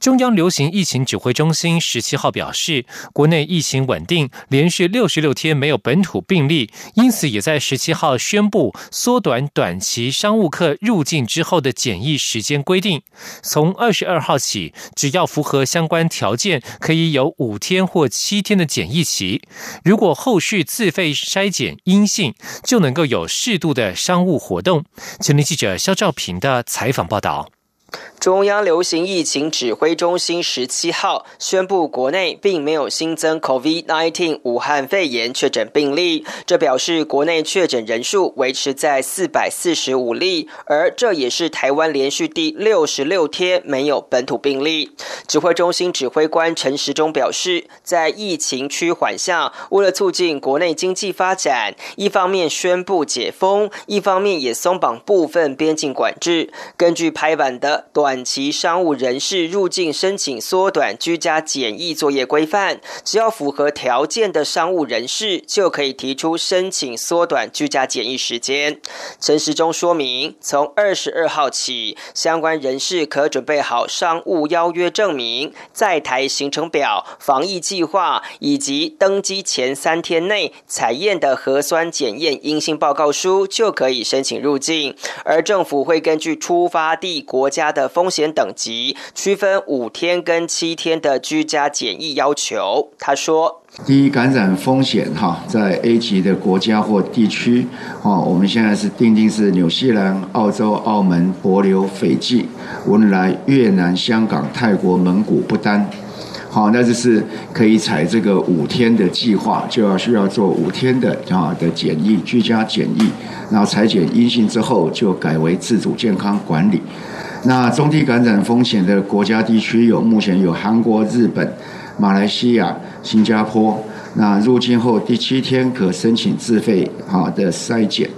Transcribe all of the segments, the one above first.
中央流行疫情指挥中心十七号表示，国内疫情稳定，连续六十六天没有本土病例，因此也在十七号宣布缩短短期商务客入境之后的检疫时间规定。从二十二号起，只要符合相关条件，可以有五天或七天的检疫期。如果后续自费筛检阴性，就能够有适度的商务活动。前天记者肖兆平的采访报道。中央流行疫情指挥中心十七号宣布，国内并没有新增 COVID-19 武汉肺炎确诊病例，这表示国内确诊人数维持在四百四十五例，而这也是台湾连续第六十六天没有本土病例。指挥中心指挥官陈时中表示，在疫情趋缓下，为了促进国内经济发展，一方面宣布解封，一方面也松绑部分边境管制。根据拍板的。短期商务人士入境申请缩短居家检疫作业规范，只要符合条件的商务人士就可以提出申请缩短居家检疫时间。陈时中说明，从二十二号起，相关人士可准备好商务邀约证明、在台行程表、防疫计划以及登机前三天内采验的核酸检验阴性报告书，就可以申请入境。而政府会根据出发地国家。的风险等级区分五天跟七天的居家检疫要求。他说：“第一，感染风险哈，在 A 级的国家或地区，哦，我们现在是定定是纽西兰、澳洲、澳门、博流、斐济、文莱、越南、香港、泰国、蒙古、不丹。好，那就是可以采这个五天的计划，就要需要做五天的啊的检疫居家检疫，然后裁剪阴性之后，就改为自主健康管理。”那中低感染风险的国家地区有，目前有韩国、日本、马来西亚、新加坡。那入境后第七天可申请自费好的筛检。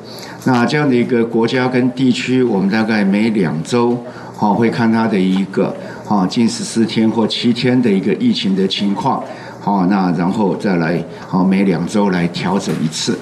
那这样的一个国家跟地区，我们大概每两周好会看它的一个好近十四天或七天的一个疫情的情况。好，那然后再来好每两周来调整一次。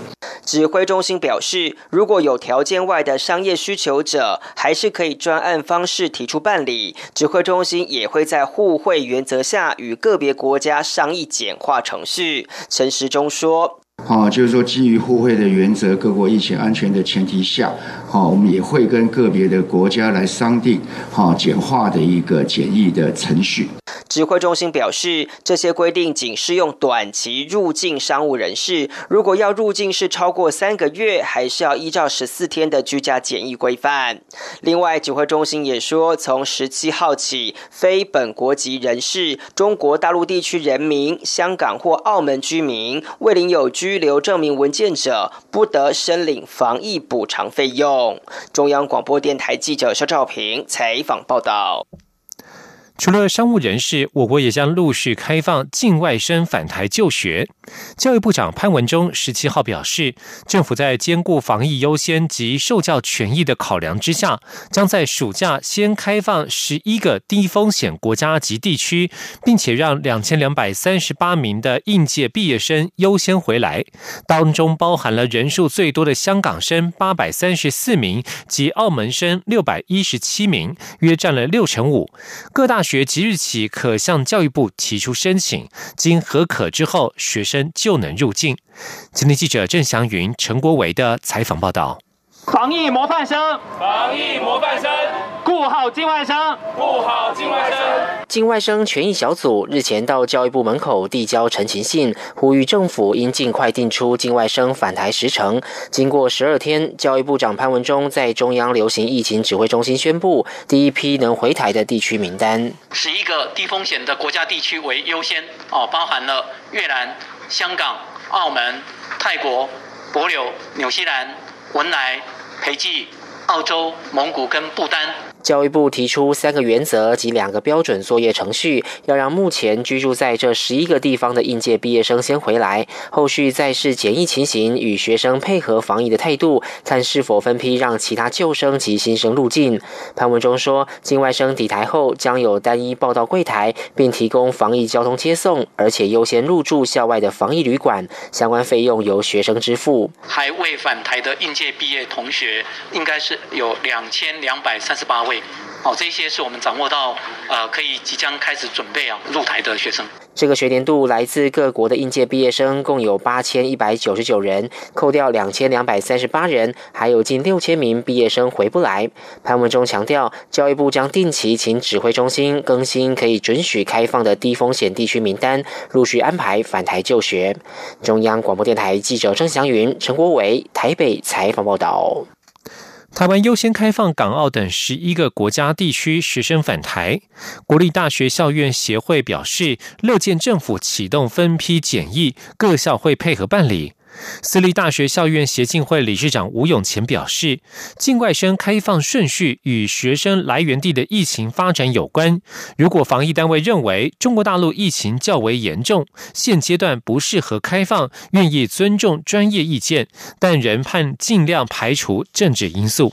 指挥中心表示，如果有条件外的商业需求者，还是可以专案方式提出办理。指挥中心也会在互惠原则下，与个别国家商议简化程序。陈时中说。啊，就是说基于互惠的原则，各国疫情安全的前提下，好，我们也会跟个别的国家来商定，好简化的一个检疫的程序。指挥中心表示，这些规定仅适用短期入境商务人士，如果要入境是超过三个月，还是要依照十四天的居家检疫规范。另外，指挥中心也说，从十七号起，非本国籍人士、中国大陆地区人民、香港或澳门居民未领有居留证明文件者不得申领防疫补偿费用。中央广播电台记者肖照平采访报道。除了商务人士，我国也将陆续开放境外生返台就学。教育部长潘文忠十七号表示，政府在兼顾防疫优先及受教权益的考量之下，将在暑假先开放十一个低风险国家及地区，并且让两千两百三十八名的应届毕业生优先回来，当中包含了人数最多的香港生八百三十四名及澳门生六百一十七名，约占了六成五。各大学即日起可向教育部提出申请，经核可之后，学生就能入境。今天记者郑祥云、陈国维的采访报道。防疫模范生，防疫模范生，顾好境外生，顾好境外生。境外生权益小组日前到教育部门口递交陈情信，呼吁政府应尽快定出境外生返台时程。经过十二天，教育部长潘文忠在中央流行疫情指挥中心宣布，第一批能回台的地区名单，十一个低风险的国家地区为优先哦，包含了越南、香港、澳门、泰国、帛琉、纽西兰、文莱。斐济、澳洲、蒙古跟不丹。教育部提出三个原则及两个标准作业程序，要让目前居住在这十一个地方的应届毕业生先回来，后续再视检疫情形与学生配合防疫的态度，看是否分批让其他旧生及新生入境。潘文中说，境外生抵台后将有单一报到柜台，并提供防疫交通接送，而且优先入住校外的防疫旅馆，相关费用由学生支付。还未返台的应届毕业同学，应该是有两千两百三十八位。哦，这些是我们掌握到，呃，可以即将开始准备啊入台的学生。这个学年度来自各国的应届毕业生共有八千一百九十九人，扣掉两千两百三十八人，还有近六千名毕业生回不来。潘文中强调，教育部将定期请指挥中心更新可以准许开放的低风险地区名单，陆续安排返台就学。中央广播电台记者郑祥云、陈国伟台北采访报道。台湾优先开放港澳等十一个国家地区学生返台。国立大学校院协会表示，乐见政府启动分批检疫，各校会配合办理。私立大学校院协进会理事长吴永前表示，境外生开放顺序与学生来源地的疫情发展有关。如果防疫单位认为中国大陆疫情较为严重，现阶段不适合开放，愿意尊重专业意见，但仍盼尽量排除政治因素。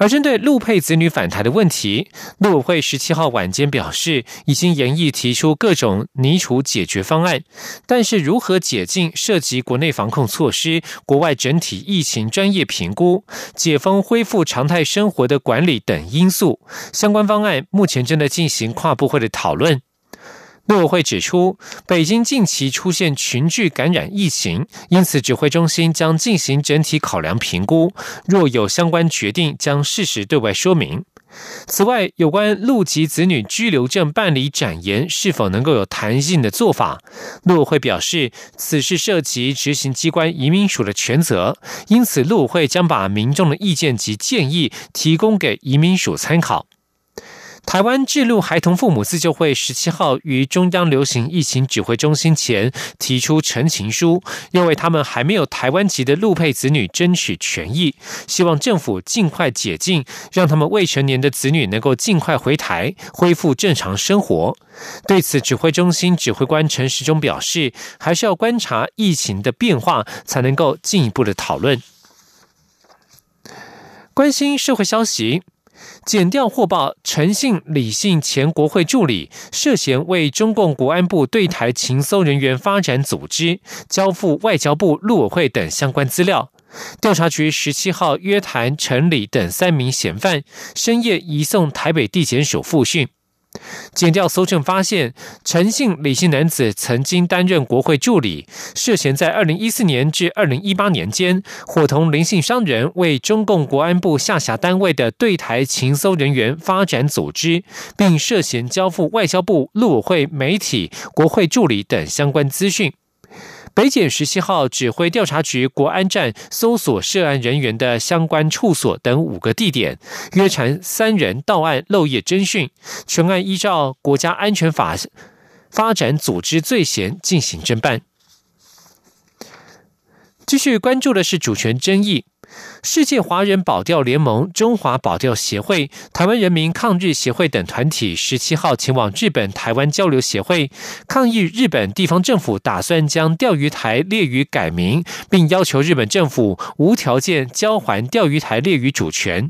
而针对陆配子女返台的问题，陆委会十七号晚间表示，已经研议提出各种拟处解决方案，但是如何解禁涉及国内防控措施、国外整体疫情专业评估、解封恢复常态生活的管理等因素，相关方案目前正在进行跨部会的讨论。陆委会指出，北京近期出现群聚感染疫情，因此指挥中心将进行整体考量评估，若有相关决定，将适时对外说明。此外，有关陆籍子女居留证办理展延是否能够有弹性的做法，陆委会表示，此事涉及执行机关移民署的权责，因此陆委会将把民众的意见及建议提供给移民署参考。台湾智路孩童父母自救会十七号于中央流行疫情指挥中心前提出陈情书，要为他们还没有台湾籍的陆配子女争取权益，希望政府尽快解禁，让他们未成年的子女能够尽快回台，恢复正常生活。对此，指挥中心指挥官陈时中表示，还是要观察疫情的变化，才能够进一步的讨论。关心社会消息。检调获报，诚信理性前国会助理涉嫌为中共国安部对台情搜人员发展组织交付外交部、陆委会等相关资料。调查局十七号约谈陈李等三名嫌犯，深夜移送台北地检署复讯。检调搜证发现，陈姓李姓男子曾经担任国会助理，涉嫌在二零一四年至二零一八年间，伙同林姓商人为中共国安部下辖单位的对台情搜人员发展组织，并涉嫌交付外交部、陆委会、媒体、国会助理等相关资讯。北检十七号指挥调查局国安站搜索涉案人员的相关处所等五个地点，约谈三人到案漏夜侦讯，全案依照国家安全法发展组织罪嫌进行侦办。继续关注的是主权争议。世界华人保钓联盟、中华保钓协会、台湾人民抗日协会等团体十七号前往日本台湾交流协会，抗议日本地方政府打算将钓鱼台列屿改名，并要求日本政府无条件交还钓鱼台列屿主权。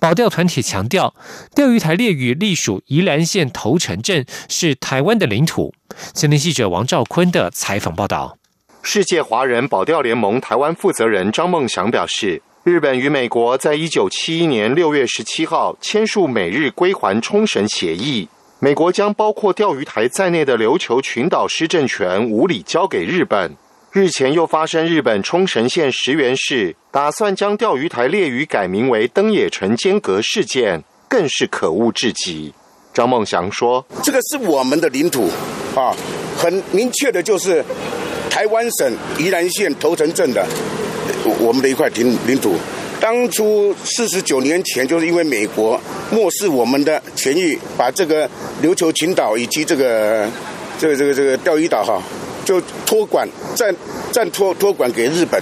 保钓团体强调，钓鱼台列屿隶属宜兰县头城镇，是台湾的领土。前天记者王兆坤的采访报道。世界华人保钓联盟台湾负责人张梦祥表示，日本与美国在一九七一年六月十七号签署美日归还冲绳协议，美国将包括钓鱼台在内的琉球群岛施政权无理交给日本。日前又发生日本冲绳县石垣市打算将钓鱼台列屿改名为登野城间隔事件，更是可恶至极。张梦祥说：“这个是我们的领土啊，很明确的就是。”台湾省宜兰县头城镇的我们的一块领领土，当初四十九年前，就是因为美国漠视我们的权益，把这个琉球群岛以及这个这个这个这个钓鱼岛哈，就托管暂暂托托管给日本。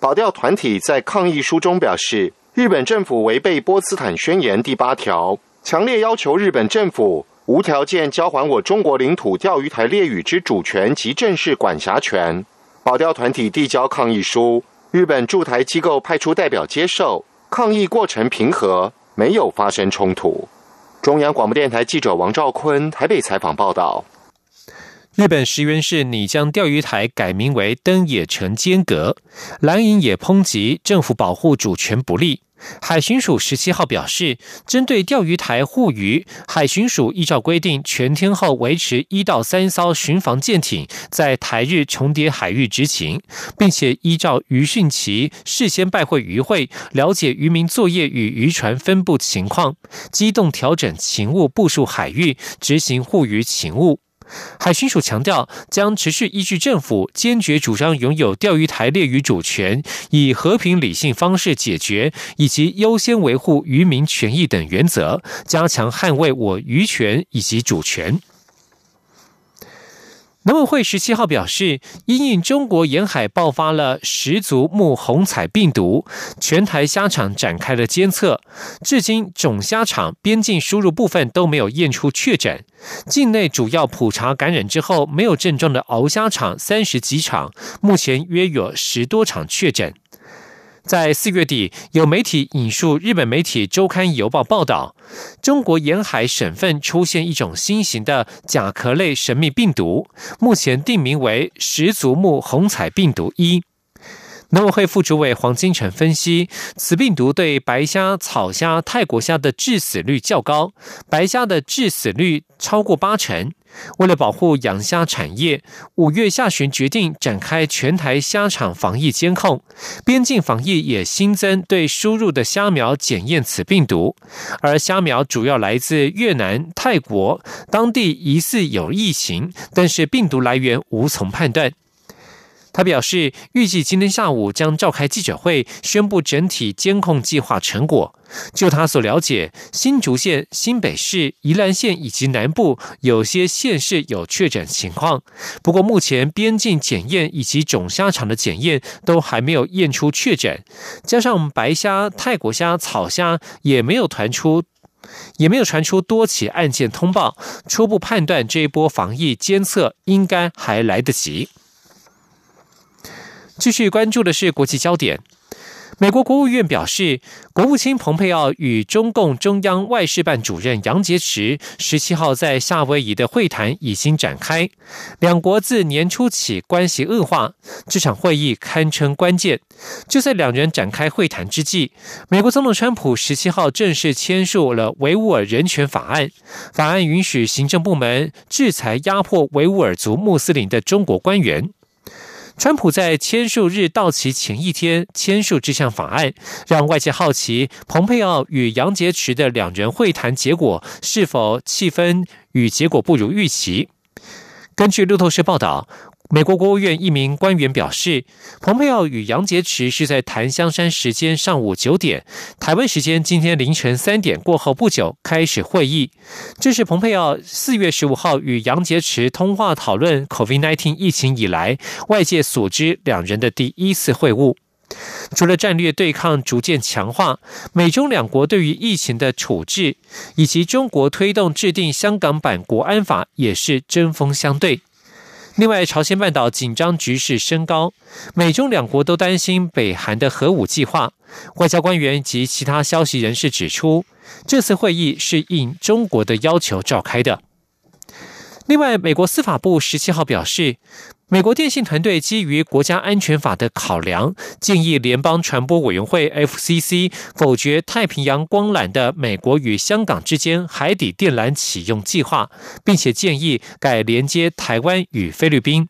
保钓团体在抗议书中表示。日本政府违背波茨坦宣言第八条，强烈要求日本政府无条件交还我中国领土钓鱼台列屿之主权及正式管辖权。保钓团体递交抗议书，日本驻台机构派出代表接受。抗议过程平和，没有发生冲突。中央广播电台记者王兆坤台北采访报道。日本石垣市拟将钓鱼台改名为登野城间阁，蓝营也抨击政府保护主权不力。海巡署十七号表示，针对钓鱼台护渔，海巡署依照规定，全天候维持一到三艘巡防舰艇在台日重叠海域执勤，并且依照渔汛期事先拜会渔会，了解渔民作业与渔船分布情况，机动调整勤务部署海域，执行护渔勤务。海巡署强调，将持续依据政府坚决主张拥有钓鱼台列屿主权，以和平理性方式解决，以及优先维护渔民权益等原则，加强捍卫我渔权以及主权。农委会十七号表示，因应中国沿海爆发了十足目红彩病毒，全台虾场展开了监测，至今种虾场边境输入部分都没有验出确诊。境内主要普查感染之后没有症状的鳌虾场三十几场，目前约有十多场确诊。在四月底，有媒体引述日本媒体《周刊邮报》报道，中国沿海省份出现一种新型的甲壳类神秘病毒，目前定名为十足目红彩病毒一。农委会副主委黄金城分析，此病毒对白虾、草虾、泰国虾的致死率较高，白虾的致死率超过八成。为了保护养虾产业，五月下旬决定展开全台虾场防疫监控，边境防疫也新增对输入的虾苗检验此病毒，而虾苗主要来自越南、泰国，当地疑似有疫情，但是病毒来源无从判断。他表示，预计今天下午将召开记者会，宣布整体监控计划成果。就他所了解，新竹县、新北市、宜兰县以及南部有些县市有确诊情况，不过目前边境检验以及种虾场的检验都还没有验出确诊。加上白虾、泰国虾、草虾也没有传出，也没有传出多起案件通报，初步判断这一波防疫监测应该还来得及。继续关注的是国际焦点。美国国务院表示，国务卿蓬佩奥与中共中央外事办主任杨洁篪十七号在夏威夷的会谈已经展开，两国自年初起关系恶化，这场会议堪称关键。就在两人展开会谈之际，美国总统川普十七号正式签署了维吾尔人权法案，法案允许行政部门制裁压迫维吾尔族穆斯林的中国官员。川普在签署日到期前一天签署这项法案，让外界好奇蓬佩奥与杨洁篪的两人会谈结果是否气氛与结果不如预期。根据路透社报道。美国国务院一名官员表示，蓬佩奥与杨洁篪是在檀香山时间上午九点，台湾时间今天凌晨三点过后不久开始会议。这是蓬佩奥四月十五号与杨洁篪通话讨论 COVID-19 疫情以来，外界所知两人的第一次会晤。除了战略对抗逐渐强化，美中两国对于疫情的处置，以及中国推动制定香港版国安法，也是针锋相对。另外，朝鲜半岛紧张局势升高，美中两国都担心北韩的核武计划。外交官员及其他消息人士指出，这次会议是应中国的要求召开的。另外，美国司法部十七号表示。美国电信团队基于国家安全法的考量，建议联邦传播委员会 （FCC） 否决太平洋光缆的美国与香港之间海底电缆启用计划，并且建议改连接台湾与菲律宾。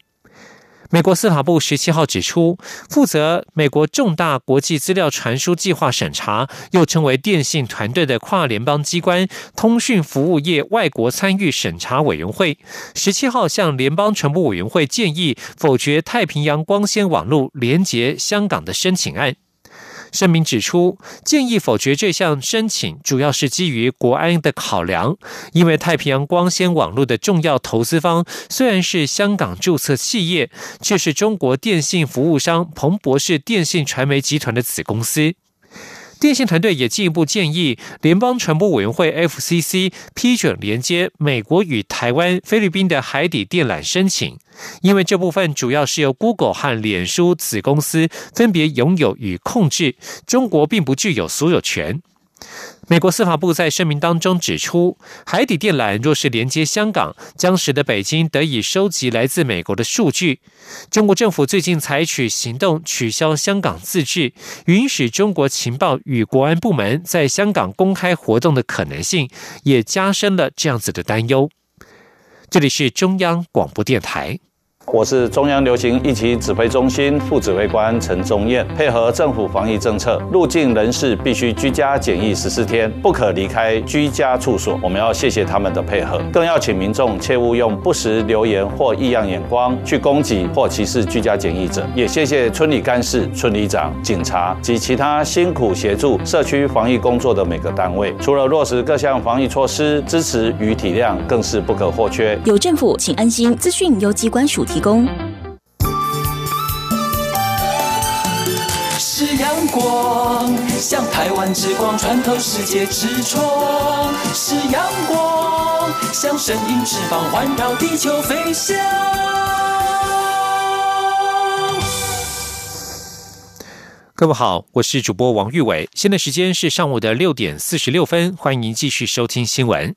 美国司法部十七号指出，负责美国重大国际资料传输计划审查，又称为电信团队的跨联邦机关——通讯服务业外国参与审查委员会，十七号向联邦传播委员会建议否决太平洋光纤网络连接香港的申请案。声明指出，建议否决这项申请，主要是基于国安的考量。因为太平洋光纤网络的重要投资方虽然是香港注册企业，却是中国电信服务商彭博士电信传媒集团的子公司。电信团队也进一步建议联邦传播委员会 FCC 批准连接美国与台湾、菲律宾的海底电缆申请，因为这部分主要是由 Google 和脸书子公司分别拥有与控制，中国并不具有所有权。美国司法部在声明当中指出，海底电缆若是连接香港，将使得北京得以收集来自美国的数据。中国政府最近采取行动，取消香港自治，允许中国情报与国安部门在香港公开活动的可能性，也加深了这样子的担忧。这里是中央广播电台。我是中央流行疫情指挥中心副指挥官陈宗彦，配合政府防疫政策，入境人士必须居家检疫十四天，不可离开居家处所。我们要谢谢他们的配合，更要请民众切勿用不实留言或异样眼光去攻击或歧视居家检疫者。也谢谢村里干事、村里长、警察及其他辛苦协助社区防疫工作的每个单位。除了落实各项防疫措施，支持与体谅更是不可或缺。有政府，请安心。资讯由机关署提。提供。是阳光，像台湾之光穿透世界之窗；是阳光，像神鹰翅膀环绕地球飞翔。各位好，我是主播王玉伟，现在时间是上午的六点四十六分，欢迎继续收听新闻。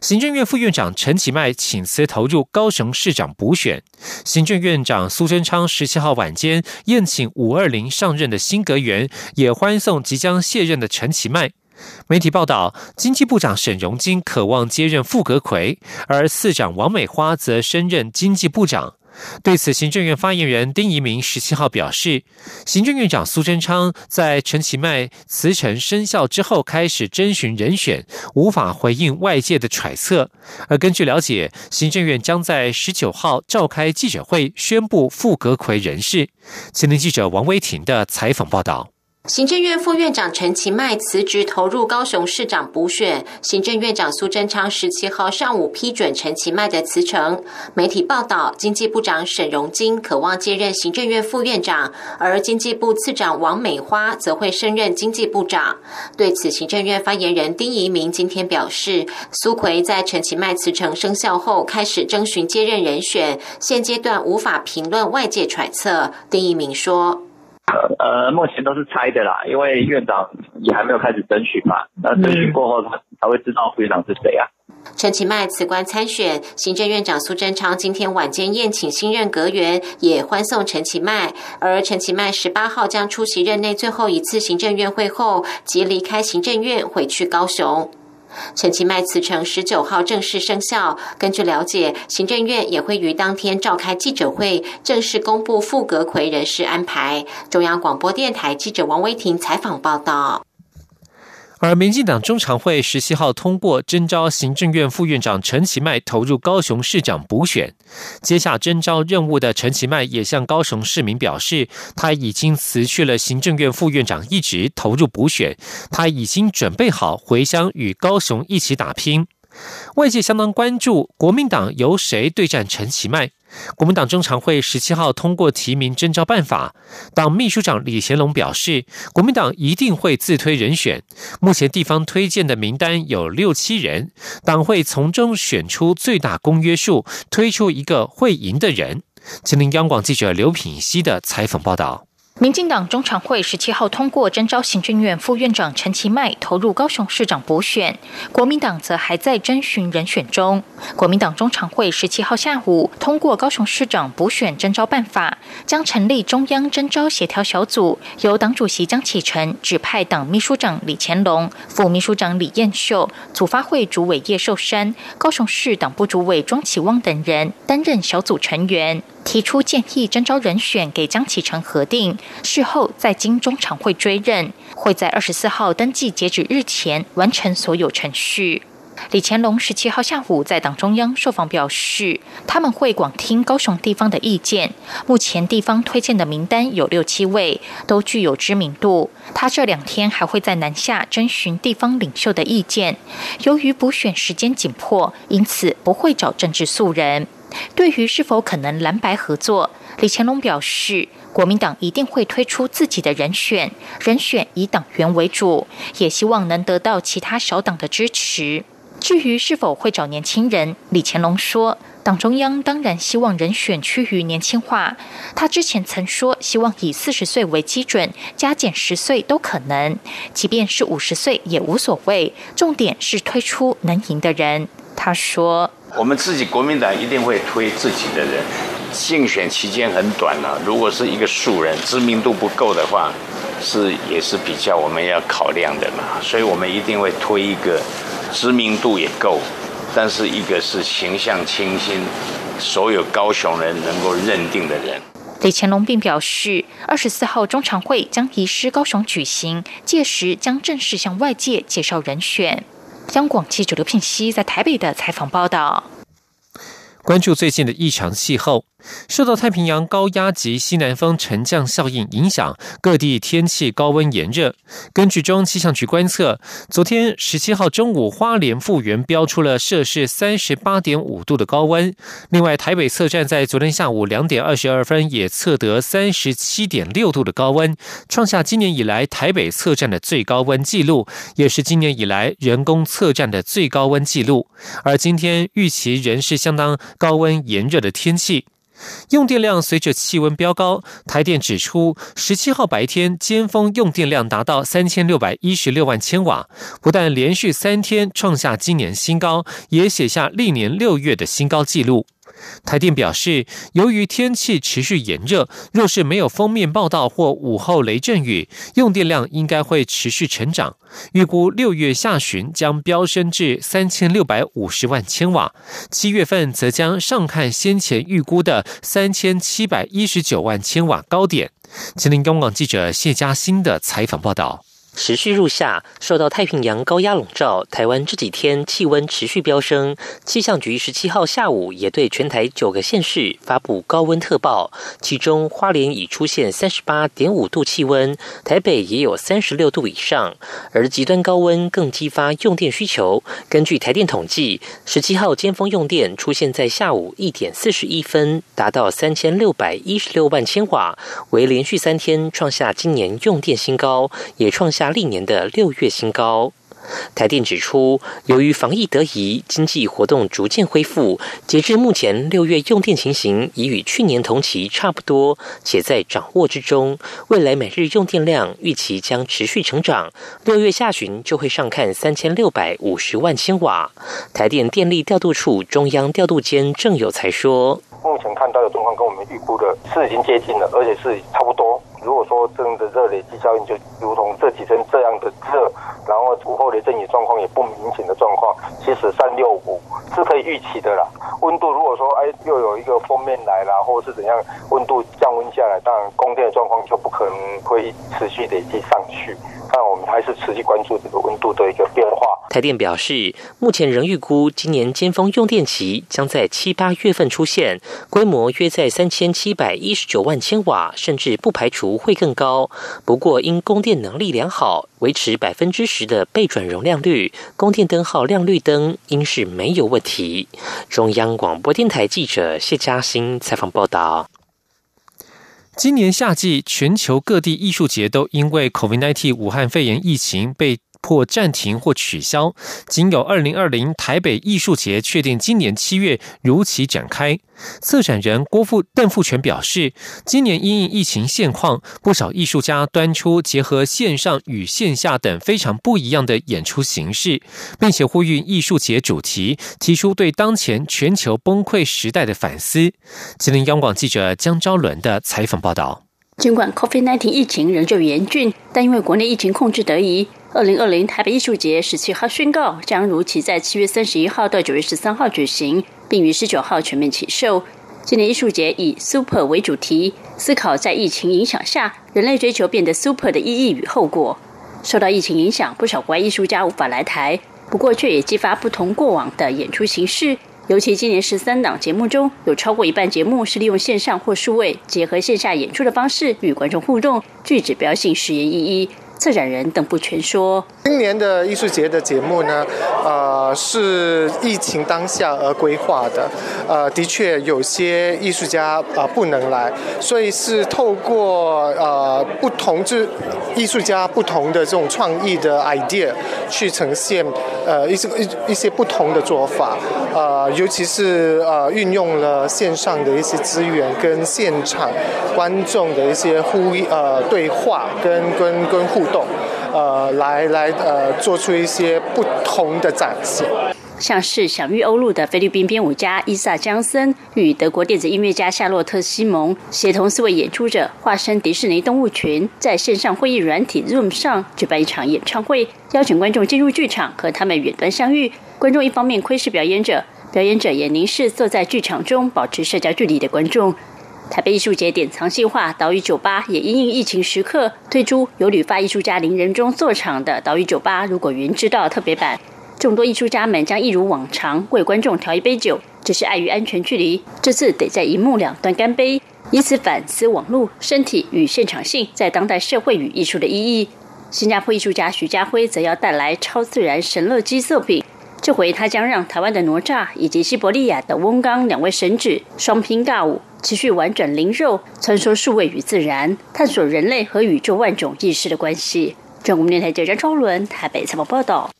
行政院副院长陈其迈请辞投入高雄市长补选，行政院长苏贞昌十七号晚间宴请五二零上任的新阁员，也欢送即将卸任的陈其迈。媒体报道，经济部长沈荣金渴望接任副阁魁，而市长王美花则升任经济部长。对此，行政院发言人丁仪明十七号表示，行政院长苏贞昌在陈其迈辞呈生效之后开始征询人选，无法回应外界的揣测。而根据了解，行政院将在十九号召开记者会，宣布副阁魁人事。前年记者王威婷的采访报道。行政院副院长陈其迈辞职投入高雄市长补选，行政院长苏贞昌十七号上午批准陈其迈的辞呈。媒体报道，经济部长沈荣金渴望接任行政院副院长，而经济部次长王美花则会升任经济部长。对此，行政院发言人丁仪明今天表示，苏奎在陈其迈辞呈生效后开始征询接任人选，现阶段无法评论外界揣测。丁仪明说。呃，目前都是猜的啦，因为院长也还没有开始争取嘛。那争取过后，他才会知道副院长是谁啊。陈其迈辞官参选，行政院长苏贞昌今天晚间宴请新任阁员，也欢送陈其迈。而陈其迈十八号将出席任内最后一次行政院会后，即离开行政院回去高雄。陈其迈辞呈十九号正式生效。根据了解，行政院也会于当天召开记者会，正式公布傅格奎人事安排。中央广播电台记者王威婷采访报道。而民进党中常会十七号通过征召行政院副院长陈其迈投入高雄市长补选，接下征召任务的陈其迈也向高雄市民表示，他已经辞去了行政院副院长一职，投入补选，他已经准备好回乡与高雄一起打拼。外界相当关注国民党由谁对战陈其迈。国民党中常会十七号通过提名征召办法，党秘书长李贤龙表示，国民党一定会自推人选。目前地方推荐的名单有六七人，党会从中选出最大公约数，推出一个会赢的人。吉林央广记者刘品熙的采访报道。民进党中常会十七号通过征召行政院副院长陈其迈投入高雄市长补选，国民党则还在征询人选中。国民党中常会十七号下午通过高雄市长补选征召办法，将成立中央征召协调小组，由党主席江启臣指派党秘书长李乾龙、副秘书长李彦秀、组发会主委叶寿山、高雄市党部主委庄启旺等人担任小组成员。提出建议征召人选给江启臣核定，事后再经中常会追认，会在二十四号登记截止日前完成所有程序。李乾龙十七号下午在党中央受访表示，他们会广听高雄地方的意见。目前地方推荐的名单有六七位，都具有知名度。他这两天还会在南下征询地方领袖的意见。由于补选时间紧迫，因此不会找政治素人。对于是否可能蓝白合作，李乾龙表示，国民党一定会推出自己的人选，人选以党员为主，也希望能得到其他小党的支持。至于是否会找年轻人，李乾龙说，党中央当然希望人选趋于年轻化。他之前曾说，希望以四十岁为基准，加减十岁都可能，即便是五十岁也无所谓。重点是推出能赢的人。他说：“我们自己国民党一定会推自己的人。竞选期间很短了，如果是一个素人，知名度不够的话，是也是比较我们要考量的嘛。所以我们一定会推一个知名度也够，但是一个是形象清新，所有高雄人能够认定的人。”李乾龙并表示，二十四号中常会将移师高雄举行，届时将正式向外界介绍人选。央广记者刘聘熙在台北的采访报道。关注最近的异常气候。受到太平洋高压及西南风沉降效应影响，各地天气高温炎热。根据中气象局观测，昨天十七号中午，花莲复原标出了摄氏三十八点五度的高温。另外，台北测站在昨天下午两点二十二分也测得三十七点六度的高温，创下今年以来台北测站的最高温纪录，也是今年以来人工测站的最高温纪录。而今天预期仍是相当高温炎热的天气。用电量随着气温飙高，台电指出，十七号白天尖峰用电量达到三千六百一十六万千瓦，不但连续三天创下今年新高，也写下历年六月的新高纪录。台电表示，由于天气持续炎热，若是没有封面报道或午后雷阵雨，用电量应该会持续成长。预估六月下旬将飙升至三千六百五十万千瓦，七月份则将上看先前预估的三千七百一十九万千瓦高点。吉林公广记者谢嘉欣的采访报道。持续入夏，受到太平洋高压笼罩，台湾这几天气温持续飙升。气象局十七号下午也对全台九个县市发布高温特报，其中花莲已出现三十八点五度气温，台北也有三十六度以上。而极端高温更激发用电需求。根据台电统计，十七号尖峰用电出现在下午一点四十一分，达到三千六百一十六万千瓦，为连续三天创下今年用电新高，也创下。历年的六月新高。台电指出，由于防疫得宜，经济活动逐渐恢复，截至目前，六月用电情形已与去年同期差不多，且在掌握之中。未来每日用电量预期将持续成长，六月下旬就会上看三千六百五十万千瓦。台电电力调度处中央调度监郑有才说：“目前看到的状况跟我们预估的是已经接近了，而且是差不多。”如果说真的热累积效应，就如同这几天这样的热，然后午后雷阵雨状况也不明显的状况，其实三六五是可以预期的啦。温度如果说哎又有一个封面来啦，或者是怎样，温度降温下来，当然供电的状况就不可能会持续累积上去。但我们还是持续关注这个温度的一个变化。台电表示，目前仍预估今年尖峰用电期将在七八月份出现，规模约在三千七百一十九万千瓦，甚至不排除会更高。不过，因供电能力良好，维持百分之十的备转容量率，供电灯号亮绿灯应是没有问题。中央广播电台记者谢嘉欣采访报道。今年夏季，全球各地艺术节都因为 COVID-19 武汉肺炎疫情被。或暂停或取消，仅有二零二零台北艺术节确定今年七月如期展开。策展人郭富邓富全表示，今年因应疫情现况，不少艺术家端出结合线上与线下等非常不一样的演出形式，并且呼吁艺术节主题提出对当前全球崩溃时代的反思。吉林央广记者江昭伦的采访报道。尽管 COVID-19 疫情仍旧严峻，但因为国内疫情控制得宜，二零二零台北艺术节十七号宣告将如期在七月三十一号到九月十三号举行，并于十九号全面起售。今年艺术节以 “Super” 为主题，思考在疫情影响下人类追求变得 Super 的意义与后果。受到疫情影响，不少国外艺术家无法来台，不过却也激发不同过往的演出形式。尤其今年十三档节目中有超过一半节目是利用线上或数位结合线下演出的方式与观众互动，具指标性实验意义。策展人邓不全说：“今年的艺术节的节目呢，呃，是疫情当下而规划的。呃，的确有些艺术家啊不能来，所以是透过呃不同之艺术家不同的这种创意的 idea 去呈现呃一些一一些不同的做法。呃，尤其是呃运用了线上的一些资源跟现场观众的一些呼呃对话跟跟跟。互动，呃，来来呃，做出一些不同的展现。像是享誉欧陆的菲律宾编舞家伊萨江森与德国电子音乐家夏洛特西蒙，协同四位演出者化身迪士尼动物群，在线上会议软体 Zoom 上举办一场演唱会，邀请观众进入剧场和他们远端相遇。观众一方面窥视表演者，表演者也凝视坐在剧场中保持社交距离的观众。台北艺术节典藏计划岛屿酒吧也因应疫情时刻推出由旅发艺术家林仁忠作场的岛屿酒吧如果云知道特别版，众多艺术家们将一如往常为观众调一杯酒，只是碍于安全距离，这次得在一幕两端干杯，以此反思网络、身体与现场性在当代社会与艺术的意义。新加坡艺术家徐家辉则要带来超自然神乐基作品，这回他将让台湾的哪吒以及西伯利亚的翁刚两位神指双拼尬舞。持续完整灵肉，穿梭数位与自然，探索人类和宇宙万种意识的关系。中国电台记者张伦台北采访报道。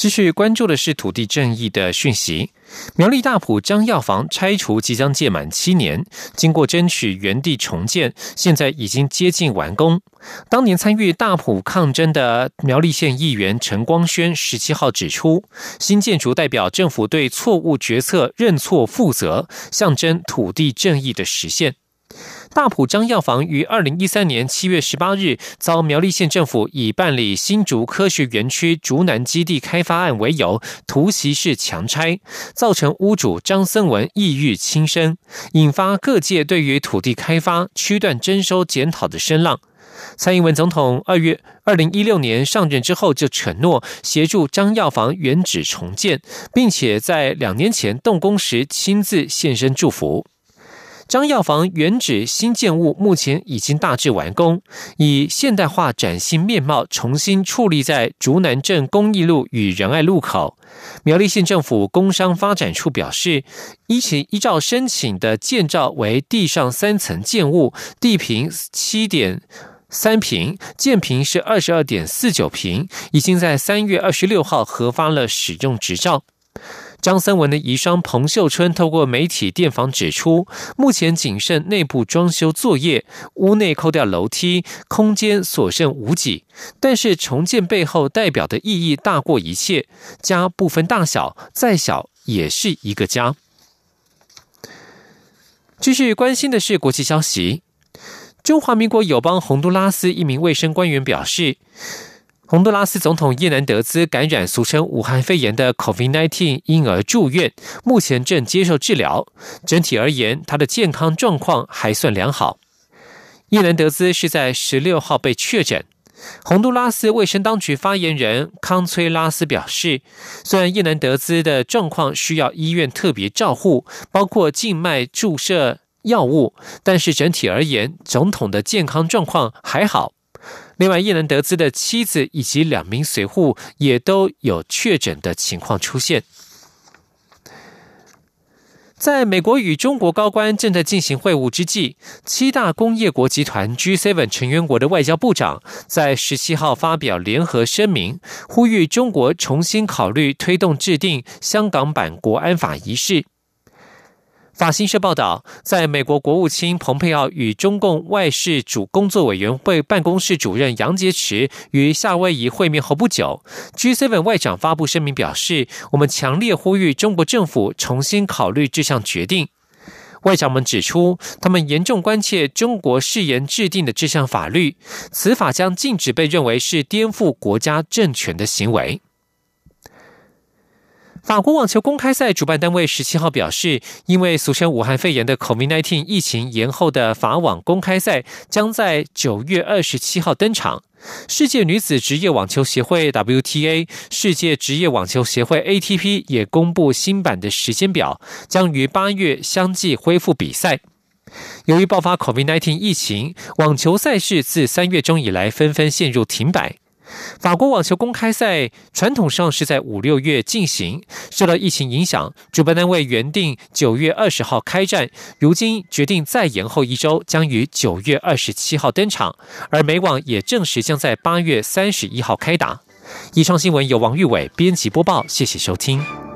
继续关注的是土地正义的讯息。苗栗大埔张药房拆除即将届满七年，经过争取原地重建，现在已经接近完工。当年参与大埔抗争的苗栗县议员陈光轩十七号指出，新建筑代表政府对错误决策认错负责，象征土地正义的实现。大埔张药房于二零一三年七月十八日遭苗栗县政府以办理新竹科学园区竹南基地开发案为由，突袭式强拆，造成屋主张森文抑郁轻生，引发各界对于土地开发区段征收检讨的声浪。蔡英文总统二月二零一六年上任之后，就承诺协助张药房原址重建，并且在两年前动工时亲自现身祝福。张药房原址新建物目前已经大致完工，以现代化崭新面貌重新矗立在竹南镇公益路与仁爱路口。苗栗县政府工商发展处表示，依其依照申请的建造为地上三层建物，地坪七点三平，建坪是二十二点四九平，已经在三月二十六号核发了使用执照。张森文的遗孀彭秀春透过媒体电访指出，目前仅剩内部装修作业，屋内扣掉楼梯，空间所剩无几。但是重建背后代表的意义大过一切，家不分大小，再小也是一个家。继续关心的是国际消息，中华民国友邦洪都拉斯一名卫生官员表示。洪都拉斯总统叶南德兹感染俗称武汉肺炎的 COVID-19，因而住院，目前正接受治疗。整体而言，他的健康状况还算良好。叶南德兹是在十六号被确诊。洪都拉斯卫生当局发言人康崔拉斯表示，虽然叶南德兹的状况需要医院特别照护，包括静脉注射药物，但是整体而言，总统的健康状况还好。另外，叶能德兹的妻子以及两名随护也都有确诊的情况出现。在美国与中国高官正在进行会晤之际，七大工业国集团 G7 成员国的外交部长在十七号发表联合声明，呼吁中国重新考虑推动制定香港版国安法一事。法新社报道，在美国国务卿蓬佩奥与中共外事主工作委员会办公室主任杨洁篪与夏威夷会面后不久，G7 外长发布声明表示：“我们强烈呼吁中国政府重新考虑这项决定。”外长们指出，他们严重关切中国誓言制定的这项法律，此法将禁止被认为是颠覆国家政权的行为。法国网球公开赛主办单位十七号表示，因为俗称武汉肺炎的 COVID-19 疫情延后的法网公开赛将在九月二十七号登场。世界女子职业网球协会 WTA、世界职业网球协会 ATP 也公布新版的时间表，将于八月相继恢复比赛。由于爆发 COVID-19 疫情，网球赛事自三月中以来纷纷陷入停摆。法国网球公开赛传统上是在五六月进行，受到疫情影响，主办单位原定九月二十号开战，如今决定再延后一周，将于九月二十七号登场。而美网也证实将在八月三十一号开打。以上新闻由王玉伟编辑播报，谢谢收听。